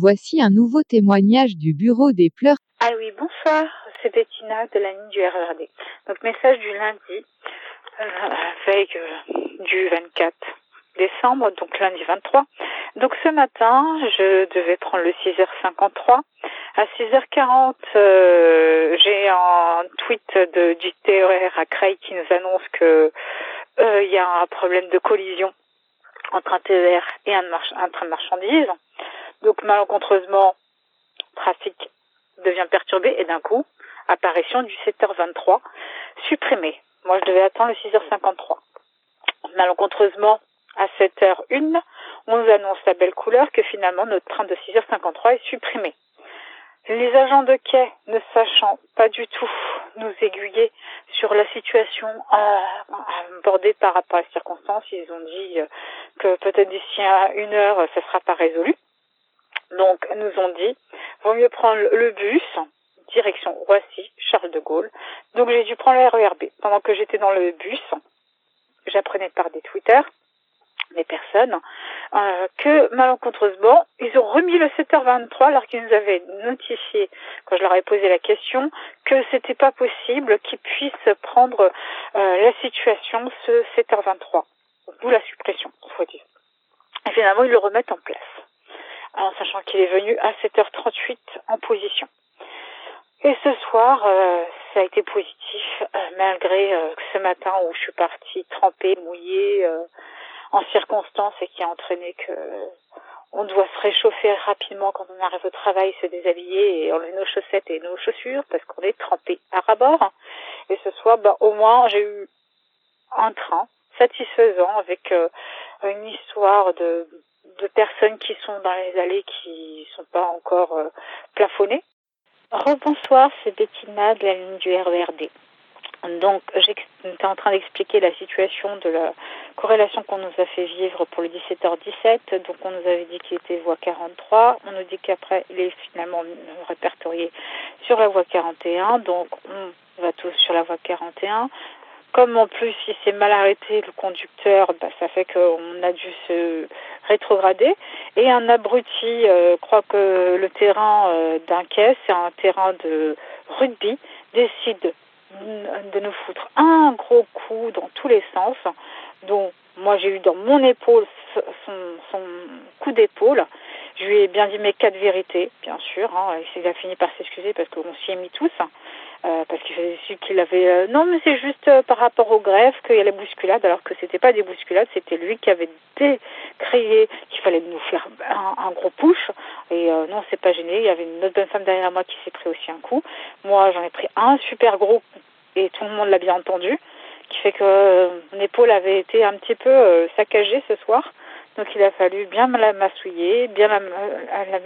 Voici un nouveau témoignage du Bureau des pleurs. Ah oui, bonsoir, c'est Bettina de la ligne du RERD. Donc message du lundi, euh, veille euh, du 24 décembre, donc lundi 23. Donc ce matin, je devais prendre le 6h53. À 6h40, euh, j'ai un tweet de JTR à Creil qui nous annonce que euh, il y a un problème de collision entre un TER et un, un train de marchandises. Donc malencontreusement, trafic devient perturbé et d'un coup, apparition du 7h23 supprimé. Moi, je devais attendre le 6h53. Malencontreusement, à 7h01, on nous annonce la belle couleur que finalement notre train de 6h53 est supprimé. Les agents de quai, ne sachant pas du tout nous aiguiller sur la situation euh, abordée par rapport à la circonstance, ils ont dit euh, que peut-être d'ici à une heure, ça ne sera pas résolu. Donc, nous ont dit, vaut mieux prendre le bus, direction Roissy, Charles de Gaulle. Donc, j'ai dû prendre le RERB. Pendant que j'étais dans le bus, j'apprenais par des Twitter des personnes, euh, que malencontreusement, ils ont remis le 7h23 alors qu'ils nous avaient notifié, quand je leur ai posé la question, que c'était pas possible qu'ils puissent prendre euh, la situation ce 7h23. D'où la suppression, faut dire. Et finalement, ils le remettent en place, en sachant qu'il est venu à 7h38 en position. Et ce soir, euh, ça a été positif, malgré ce matin où je suis partie trempée, mouillée, en circonstance et qui a entraîné que on doit se réchauffer rapidement quand on arrive au travail, se déshabiller et enlever nos chaussettes et nos chaussures parce qu'on est trempé à rabord. Et ce soir, bah, au moins, j'ai eu un train satisfaisant avec euh, une histoire de, personnes qui sont dans les allées qui sont pas encore euh, plafonnées. Rebonsoir, c'est Bettina de la ligne du RERD. Donc, j'étais en train d'expliquer la situation de la corrélation qu'on nous a fait vivre pour le 17h17. Donc, on nous avait dit qu'il était voie 43. On nous dit qu'après, il est finalement répertorié sur la voie 41. Donc, on va tous sur la voie 41. Comme en plus, il s'est mal arrêté, le conducteur, bah, ça fait qu'on a dû se rétrograder. Et un abruti euh, croit que le terrain euh, d'un quai, c'est un terrain de rugby, décide de nous foutre un gros coup dans tous les sens, dont moi j'ai eu dans mon épaule son, son coup d'épaule. Je lui ai bien dit mes quatre vérités, bien sûr. Hein. Il a fini par s'excuser parce qu'on s'y est mis tous. Euh, parce qu'il faisait su qu'il avait euh, non mais c'est juste euh, par rapport au greffe qu'il y a la bousculade alors que c'était pas des bousculades c'était lui qui avait décrié qu'il fallait nous faire un, un gros push. Et euh, non c'est pas gêné. Il y avait une autre bonne femme derrière moi qui s'est pris aussi un coup. Moi j'en ai pris un super gros et tout le monde l'a bien entendu qui fait que mon épaule avait été un petit peu saccagée ce soir. Donc il a fallu bien la massouiller bien la, la, la,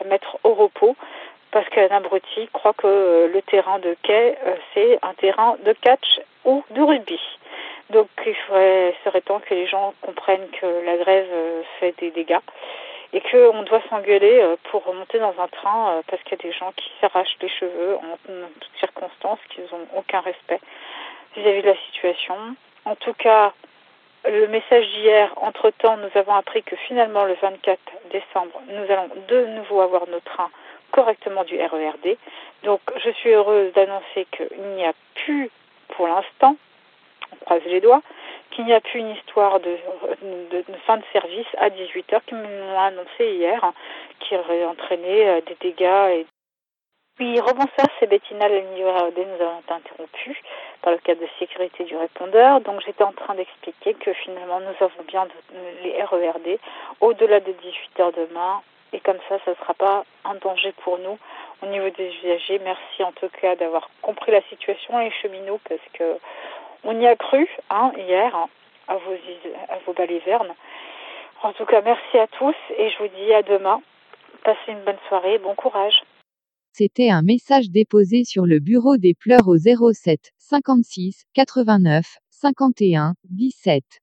la mettre au repos parce qu'un abruti croit que euh, le terrain de quai, euh, c'est un terrain de catch ou de rugby. Donc il faudrait, serait temps que les gens comprennent que la grève euh, fait des dégâts et qu'on doit s'engueuler pour remonter dans un train parce qu'il y a des gens qui s'arrachent les cheveux en, toutes circonstances, qui n'ont aucun respect vis-à-vis de la situation. En tout cas, le message d'hier, entre-temps, nous avons appris que finalement, le 24 décembre, nous allons de nouveau avoir nos trains correctement du RERD. Donc je suis heureuse d'annoncer qu'il n'y a plus pour l'instant, on croise les doigts, qu'il n'y a plus une histoire de, de, fin de service à 18h qui m'ont annoncé hier, qui aurait entraîné euh, des dégâts. Et... Oui, rebonsoir, c'est Bettina, la ligne du RERD, nous avons été interrompus par le cadre de sécurité du répondeur. Donc j'étais en train d'expliquer que finalement nous avons bien les RERD au-delà de 18h demain et comme ça, ça ne sera pas un danger pour nous au niveau des usagers. Merci en tout cas d'avoir compris la situation les cheminots parce que on y a cru hein, hier hein, à vos à vos balivernes. En tout cas, merci à tous et je vous dis à demain. Passez une bonne soirée, bon courage. C'était un message déposé sur le bureau des pleurs au 07 56 89 51 17.